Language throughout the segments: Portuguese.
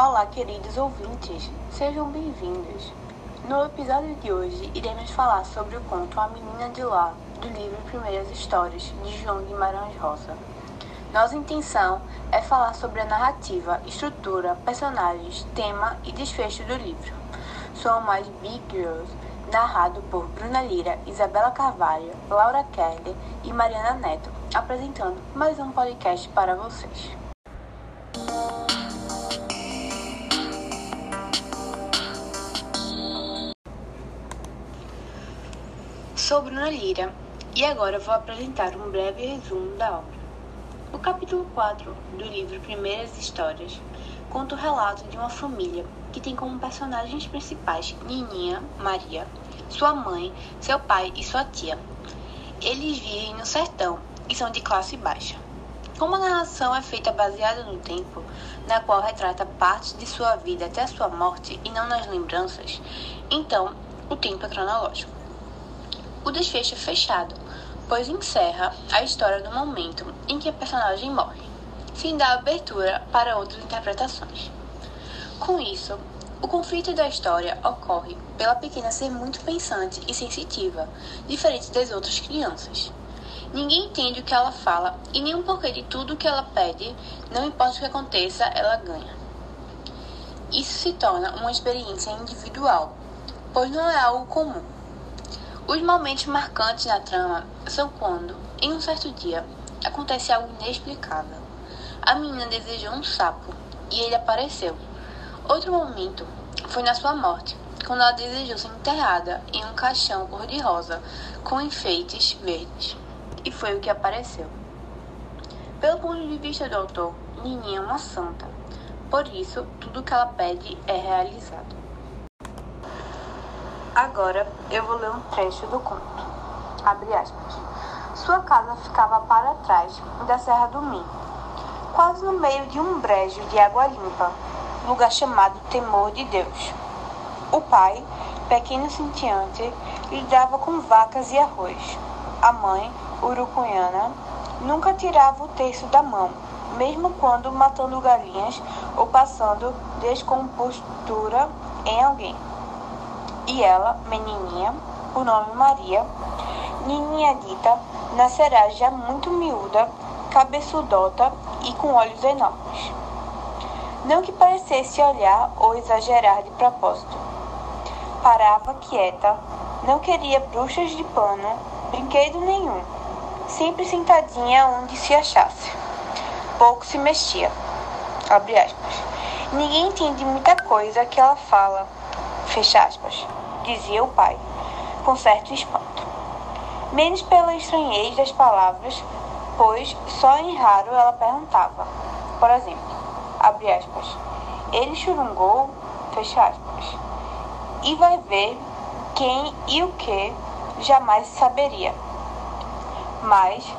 Olá, queridos ouvintes, sejam bem-vindos. No episódio de hoje, iremos falar sobre o conto A Menina de Lá, do livro Primeiras Histórias, de João Guimarães Rosa. Nossa intenção é falar sobre a narrativa, estrutura, personagens, tema e desfecho do livro. Sou mais Big Girls, narrado por Bruna Lira, Isabela Carvalho, Laura Kelly e Mariana Neto, apresentando mais um podcast para vocês. Sou Bruna Lira e agora vou apresentar um breve resumo da obra. O capítulo 4 do livro Primeiras Histórias conta o relato de uma família que tem como personagens principais Nininha, Maria, sua mãe, seu pai e sua tia. Eles vivem no sertão e são de classe baixa. Como a narração é feita baseada no tempo, na qual retrata partes de sua vida até a sua morte e não nas lembranças, então o tempo é cronológico. O desfecho é fechado, pois encerra a história no momento em que a personagem morre, sem dar abertura para outras interpretações. Com isso, o conflito da história ocorre pela pequena ser muito pensante e sensitiva, diferente das outras crianças. Ninguém entende o que ela fala e nem um porquê de tudo o que ela pede, não importa o que aconteça, ela ganha. Isso se torna uma experiência individual, pois não é algo comum. Os momentos marcantes na trama são quando, em um certo dia, acontece algo inexplicável. A menina desejou um sapo e ele apareceu. Outro momento foi na sua morte, quando ela desejou ser enterrada em um caixão cor-de-rosa com enfeites verdes. E foi o que apareceu. Pelo ponto de vista do autor, Nininha é uma santa. Por isso, tudo que ela pede é realizado. Agora eu vou ler um trecho do conto. Abre aspas. Sua casa ficava para trás da Serra do Minho, quase no meio de um brejo de água limpa, lugar chamado Temor de Deus. O pai, pequeno cintiante, lidava com vacas e arroz. A mãe, urucunhana, nunca tirava o terço da mão, mesmo quando matando galinhas ou passando descompostura em alguém. E ela, menininha, por nome Maria, Nininha dita, nascerá já muito miúda, cabeçudota e com olhos enormes. Não que parecesse olhar ou exagerar de propósito. Parava quieta, não queria bruxas de pano, brinquedo nenhum, sempre sentadinha onde se achasse. Pouco se mexia. Ninguém entende muita coisa que ela fala. Fecha aspas. Dizia o pai, com certo espanto. Menos pela estranhez das palavras, pois só em raro ela perguntava. Por exemplo, abre aspas, ele churungou, fecha aspas, e vai ver quem e o que jamais saberia. Mas,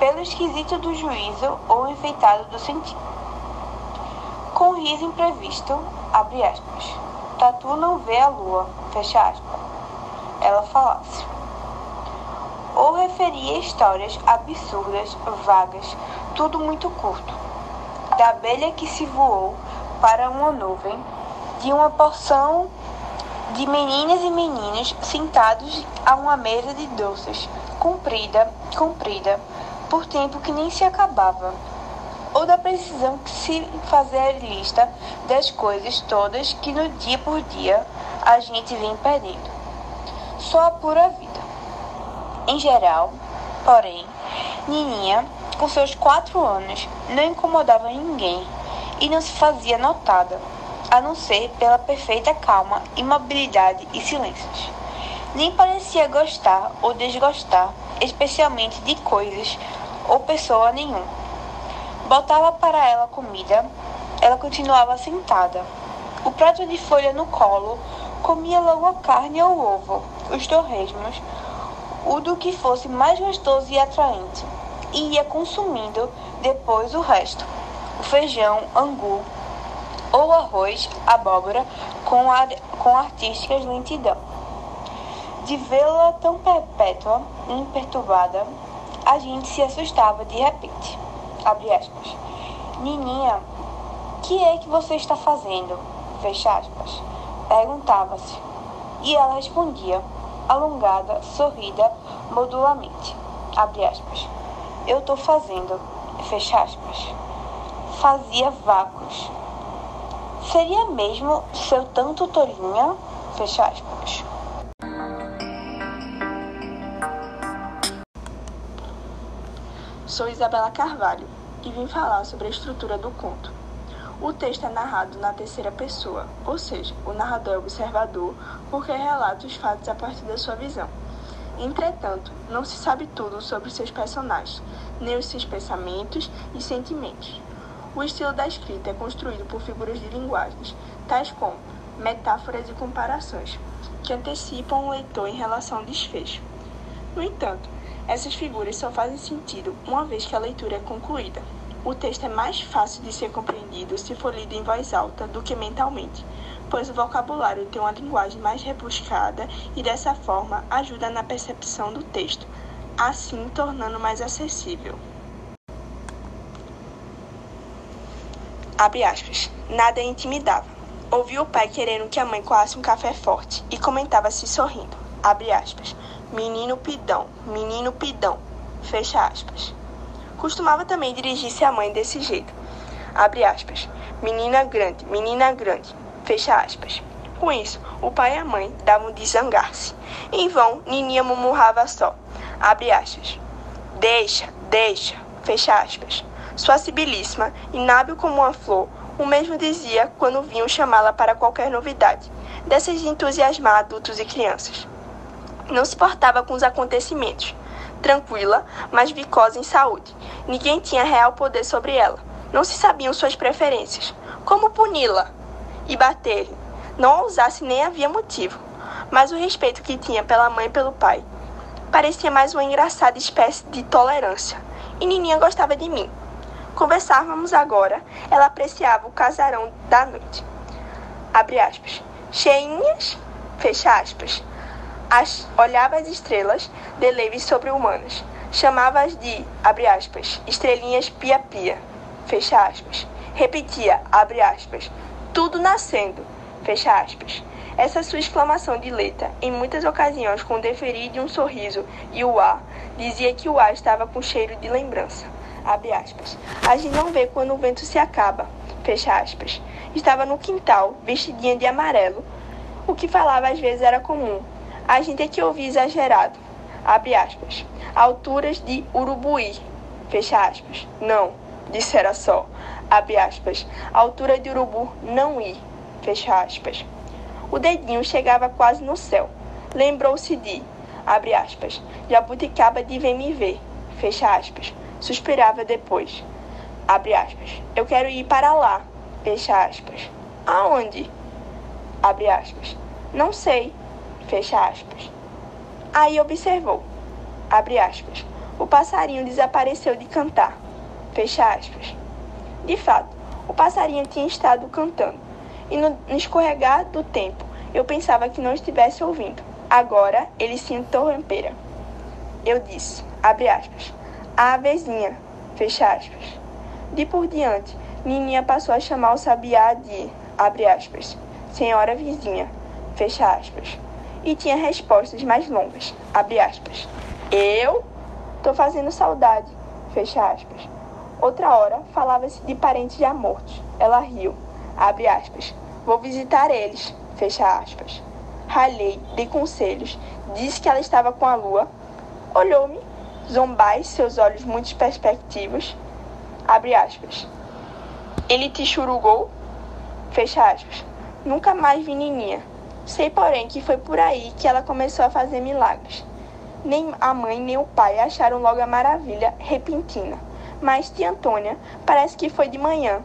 pelo esquisito do juízo ou enfeitado do sentido. Com riso imprevisto, abre aspas, Tatu não vê a lua, fecha aspas, ela falasse. Ou referia histórias absurdas, vagas, tudo muito curto da abelha que se voou para uma nuvem, de uma porção de meninas e meninos sentados a uma mesa de doces, comprida, comprida, por tempo que nem se acabava, ou da precisão que se fazer lista das coisas todas que no dia por dia a gente vem perdendo. Só a pura vida. Em geral, porém, Nininha com seus quatro anos, não incomodava ninguém e não se fazia notada, a não ser pela perfeita calma, imobilidade e silêncios. Nem parecia gostar ou desgostar, especialmente de coisas ou pessoa nenhuma. Botava para ela comida, ela continuava sentada. O prato de folha no colo, comia logo a carne ou o ovo, os torresmos, o do que fosse mais gostoso e atraente e ia consumindo depois o resto: o feijão, angu ou arroz, abóbora com, ar, com artísticas lentidão. De vê-la tão perpétua e imperturbada, a gente se assustava de repente. Abre aspas. Nininha Que é que você está fazendo? Fecha aspas. Perguntava-se. E ela respondia, alongada, sorrida, modulamente. Abre aspas. Eu estou fazendo. Fecha aspas. Fazia vácuos. Seria mesmo seu tanto tolinha? Fecha aspas. Sou Isabela Carvalho e vim falar sobre a estrutura do conto. O texto é narrado na terceira pessoa, ou seja, o narrador é observador porque relata os fatos a partir da sua visão. Entretanto, não se sabe tudo sobre seus personagens, nem os seus pensamentos e sentimentos. O estilo da escrita é construído por figuras de linguagens, tais como metáforas e comparações, que antecipam o leitor em relação ao desfecho. No entanto, essas figuras só fazem sentido uma vez que a leitura é concluída. O texto é mais fácil de ser compreendido se for lido em voz alta do que mentalmente, pois o vocabulário tem uma linguagem mais rebuscada e dessa forma ajuda na percepção do texto, assim tornando mais acessível. Abre aspas. Nada intimidava. Ouvi o pai querendo que a mãe coasse um café forte e comentava-se sorrindo. Abre aspas. Menino pidão, menino pidão. Fecha aspas. Costumava também dirigir-se à mãe desse jeito. Abre aspas. Menina grande, menina grande. Fecha aspas. Com isso, o pai e a mãe davam de zangar-se. Em vão, Nininha murmurava só. Abre aspas. Deixa, deixa. Fecha aspas. Sua sibilíssima, inábil como uma flor, o mesmo dizia quando vinham chamá-la para qualquer novidade, dessas de entusiasmar adultos e crianças. Não se portava com os acontecimentos, tranquila, mas vicosa em saúde. Ninguém tinha real poder sobre ela. Não se sabiam suas preferências. Como puni-la e bater-lhe? Não ousasse nem havia motivo. Mas o respeito que tinha pela mãe e pelo pai parecia mais uma engraçada espécie de tolerância. E Nininha gostava de mim. Conversávamos agora, ela apreciava o casarão da noite. Abre aspas. Cheinhas, fecha aspas. As, olhava as estrelas de leves sobre-humanas. Chamava-as de, abre aspas, estrelinhas pia-pia, fecha aspas. Repetia, abre aspas, tudo nascendo, fecha aspas. Essa sua exclamação de letra, em muitas ocasiões com o deferir de um sorriso e o ar, dizia que o ar estava com cheiro de lembrança. Abre aspas. A gente não vê quando o vento se acaba, fecha aspas. Estava no quintal, vestidinha de amarelo. O que falava às vezes era comum, a gente é que ouvia exagerado. Abre aspas. Alturas de Urubuí. Fecha aspas. Não, dissera só. Abre aspas. Altura de urubu não ir. Fecha aspas. O dedinho chegava quase no céu. Lembrou-se de, abre aspas, jabuticaba de vem me ver. Fecha aspas. Suspirava depois. Abre aspas. Eu quero ir para lá. Fecha aspas. Aonde? Abre aspas. Não sei. Fecha aspas. Aí observou, abre aspas, o passarinho desapareceu de cantar. Fecha aspas. De fato, o passarinho tinha estado cantando, e no escorregar do tempo eu pensava que não estivesse ouvindo. Agora ele se interrompera. Eu disse, abre aspas, a avezinha, fecha aspas. De por diante, Nininha passou a chamar o sabiá de, abre aspas, senhora vizinha, fecha aspas e tinha respostas mais longas. Abre aspas. Eu tô fazendo saudade. Fecha aspas. Outra hora falava-se de parentes já mortos. Ela riu. Abre aspas. Vou visitar eles. Fecha aspas. Ralhei, dei conselhos, disse que ela estava com a lua. Olhou-me, zombais, seus olhos muito perspectivos. Abre aspas. Ele te churugou? Fecha aspas. Nunca mais vi Nininha. Sei, porém, que foi por aí que ela começou a fazer milagres. Nem a mãe nem o pai acharam logo a maravilha repentina. Mas tia Antônia parece que foi de manhã.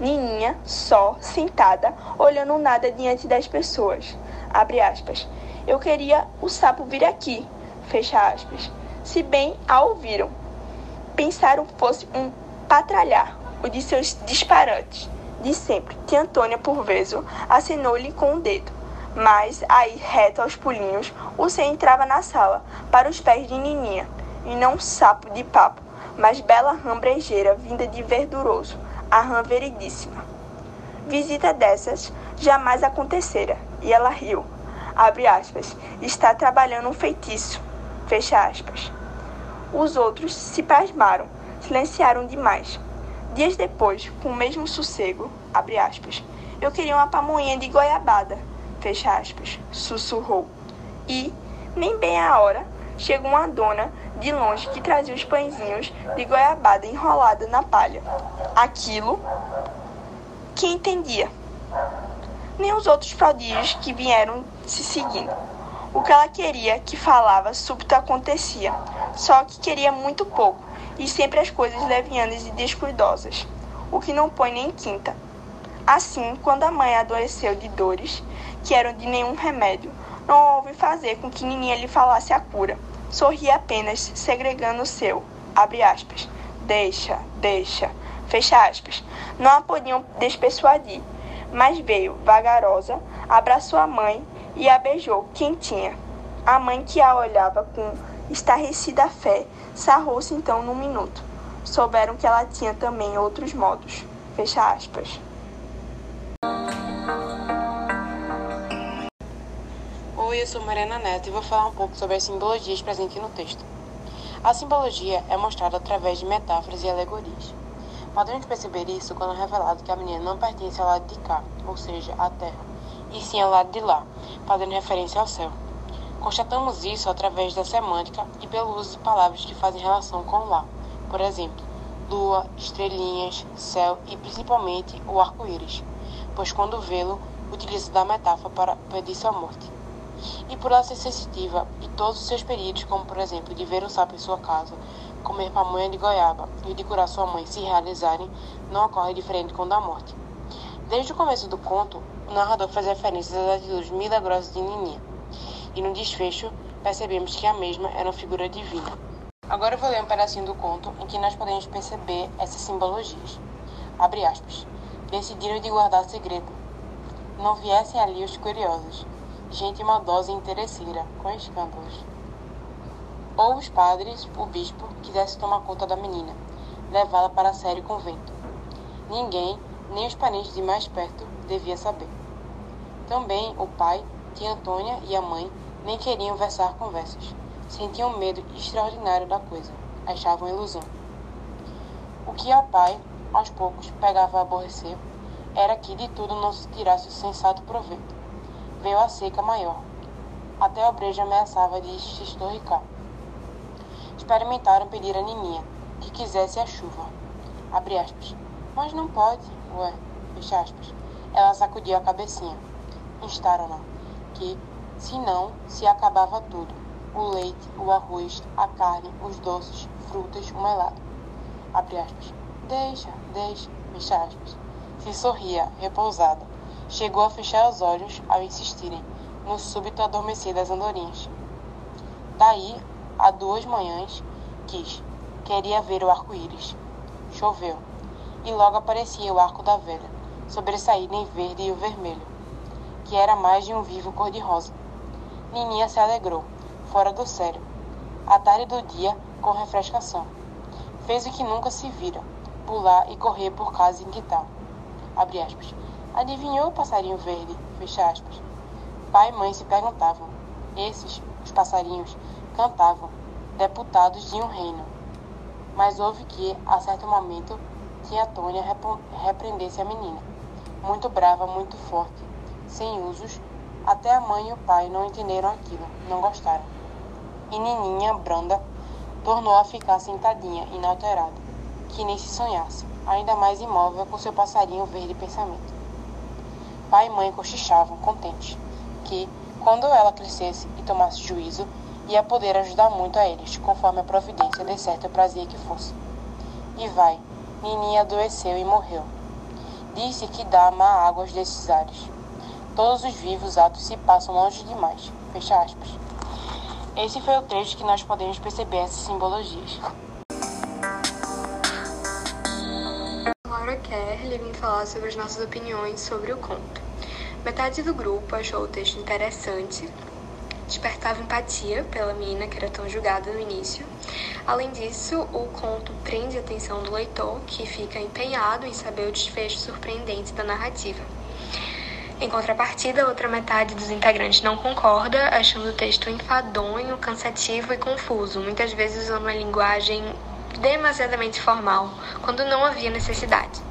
Nininha, só, sentada, olhando nada diante das pessoas. Abre aspas. Eu queria o sapo vir aqui. Fecha aspas. Se bem a ouviram. Pensaram fosse um patralhar, o de seus disparates. De sempre, tia Antônia, por vezes, acenou-lhe com o dedo. Mas, aí, reto aos pulinhos, o Sen entrava na sala, para os pés de Nininha, e não sapo de papo, mas bela rã brejeira vinda de verduroso, a rã veridíssima. Visita dessas jamais acontecera, e ela riu. Abre aspas. Está trabalhando um feitiço. Fecha aspas. Os outros se pasmaram, silenciaram demais. Dias depois, com o mesmo sossego, abre aspas, eu queria uma pamonha de goiabada, fecha aspas, sussurrou. E, nem bem a hora, chegou uma dona de longe que trazia os pãezinhos de goiabada enrolada na palha. Aquilo que entendia. Nem os outros prodígios que vieram se seguindo. O que ela queria que falava súbito acontecia, só que queria muito pouco, e sempre as coisas levianas e descuidosas, o que não põe nem quinta. Assim, quando a mãe adoeceu de dores, que eram de nenhum remédio, não houve fazer com que Nininha lhe falasse a cura. Sorria apenas, segregando o seu, abre aspas, deixa, deixa, fecha aspas. Não a podiam despersuadir, mas veio, vagarosa, abraçou a mãe e a beijou, quentinha. A mãe que a olhava com estarrecida fé, sarrou-se então num minuto. Souberam que ela tinha também outros modos. Fecha aspas. Oi, eu sou Mariana Neto e vou falar um pouco sobre as simbologias presentes no texto. A simbologia é mostrada através de metáforas e alegorias. Podemos perceber isso quando é revelado que a menina não pertence ao lado de cá, ou seja, à terra, e sim ao lado de lá, fazendo referência ao céu. Constatamos isso através da semântica e pelo uso de palavras que fazem relação com lá, por exemplo, lua, estrelinhas, céu e principalmente o arco-íris, pois quando vê-lo, utiliza da metáfora para pedir sua morte e por ela ser sensitiva e todos os seus períodos, como por exemplo de ver um sapo em sua casa, comer pamonha de goiaba e de curar sua mãe se realizarem, não ocorre diferente com o da morte. Desde o começo do conto, o narrador faz referências às atitudes milagrosas de Nininha, e no desfecho percebemos que a mesma era uma figura divina. Agora eu vou ler um pedacinho do conto em que nós podemos perceber essas simbologias. Abre aspas. Decidiram de guardar segredo. Não viessem ali os curiosos, gente maldosa e interesseira, com escândalos. Ou os padres, o bispo, quisesse tomar conta da menina, levá-la para a sério convento. Ninguém, nem os parentes de mais perto, devia saber. Também o pai, tia Antônia e a mãe nem queriam versar conversas. Sentiam medo extraordinário da coisa. Achavam ilusão. O que ao pai, aos poucos, pegava a aborrecer, era que de tudo não se tirasse o sensato proveito veio a seca maior. Até a breja ameaçava de se estorricar. Experimentaram pedir a Nininha que quisesse a chuva. Abre aspas. Mas não pode, ué, fecha aspas. Ela sacudiu a cabecinha. Instaram-na que, se não, se acabava tudo. O leite, o arroz, a carne, os doces, frutas, o melado. Abre aspas. Deixa, deixa, fecha aspas. Se sorria, repousada Chegou a fechar os olhos ao insistirem no súbito adormecer das andorinhas. Daí, há duas manhãs, quis, queria ver o arco-íris. Choveu, e logo aparecia o arco da velha, sobressaído em verde e o vermelho, que era mais de um vivo cor-de-rosa. Nininha se alegrou, fora do sério. A tarde do dia, com refrescação. Fez o que nunca se vira, pular e correr por casa em quintal. Abre aspas. Adivinhou o passarinho verde? Fecha aspas. Pai e mãe se perguntavam. Esses, os passarinhos, cantavam, deputados de um reino. Mas houve que, a certo momento, tia Tônia repreendesse a menina. Muito brava, muito forte, sem usos, até a mãe e o pai não entenderam aquilo, não gostaram. E Nininha, branda, tornou a ficar sentadinha, inalterada, que nem se sonhasse, ainda mais imóvel com seu passarinho verde pensamento. Pai e mãe cochichavam, contentes, que, quando ela crescesse e tomasse juízo, ia poder ajudar muito a eles, conforme a providência de certo prazer que fosse. E vai, Nininha adoeceu e morreu. Disse que dá má águas desses ares. Todos os vivos atos se passam longe demais. Fecha aspas. Esse foi o trecho que nós podemos perceber essas simbologias. Kerr vim falar sobre as nossas opiniões sobre o conto. Metade do grupo achou o texto interessante, despertava empatia pela menina que era tão julgada no início. Além disso, o conto prende a atenção do leitor, que fica empenhado em saber o desfecho surpreendente da narrativa. Em contrapartida, a outra metade dos integrantes não concorda, achando o texto enfadonho, cansativo e confuso, muitas vezes usando uma linguagem demasiadamente formal, quando não havia necessidade.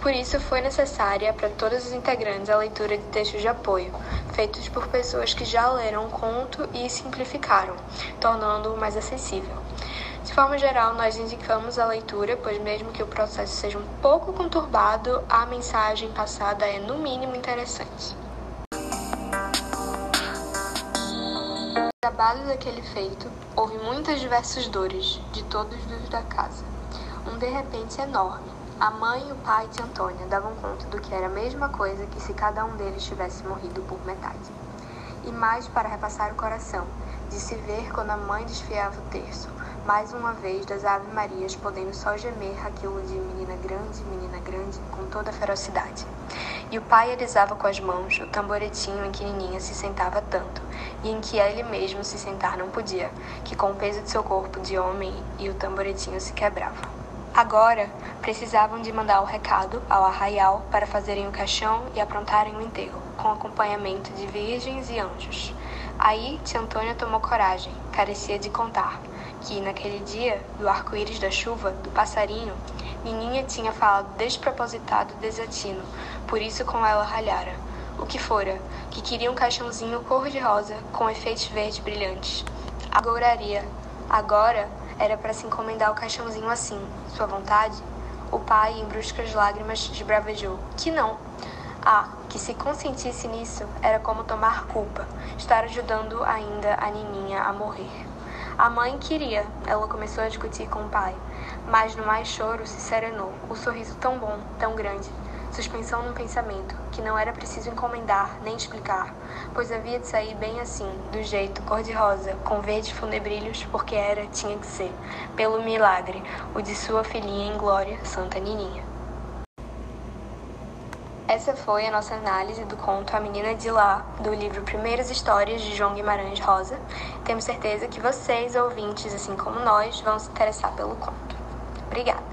Por isso, foi necessária para todos os integrantes a leitura de textos de apoio, feitos por pessoas que já leram o conto e simplificaram, tornando-o mais acessível. De forma geral, nós indicamos a leitura, pois, mesmo que o processo seja um pouco conturbado, a mensagem passada é, no mínimo, interessante. No trabalho daquele feito, houve muitas diversas dores, de todos os da casa. Um de repente enorme. A mãe, o pai e Antônia davam conta do que era a mesma coisa que se cada um deles tivesse morrido por metade. E mais para repassar o coração, de se ver quando a mãe desfiava o terço, mais uma vez das Ave Marias, podendo só gemer aquilo de menina grande, menina grande, com toda a ferocidade. E o pai alisava com as mãos o tamboretinho em que Nininha se sentava tanto, e em que ele mesmo se sentar não podia, que com o peso de seu corpo de homem e o tamboretinho se quebrava. Agora, precisavam de mandar o recado ao arraial para fazerem o caixão e aprontarem o enterro, com acompanhamento de virgens e anjos. Aí, tia Antônia tomou coragem, carecia de contar, que, naquele dia, do arco-íris da chuva, do passarinho, Nininha tinha falado despropositado desatino, por isso com ela ralhara. O que fora, que queria um caixãozinho cor-de-rosa, com efeitos verdes brilhantes. Agouraria. Agora era para se encomendar o caixãozinho assim, sua vontade? O pai, em bruscas lágrimas, desbravejou. Que não. Ah, que se consentisse nisso, era como tomar culpa, estar ajudando ainda a Nininha a morrer. A mãe queria, ela começou a discutir com o pai, mas no mais choro se serenou, o sorriso tão bom, tão grande, suspensão num pensamento, que não era preciso encomendar nem explicar, pois havia de sair bem assim, do jeito cor-de-rosa, com verdes funebrilhos, porque era, tinha que ser, pelo milagre, o de sua filhinha em glória, Santa Nininha. Essa foi a nossa análise do conto A Menina de Lá, do livro Primeiras Histórias de João Guimarães Rosa. Temos certeza que vocês, ouvintes, assim como nós, vão se interessar pelo conto. Obrigada!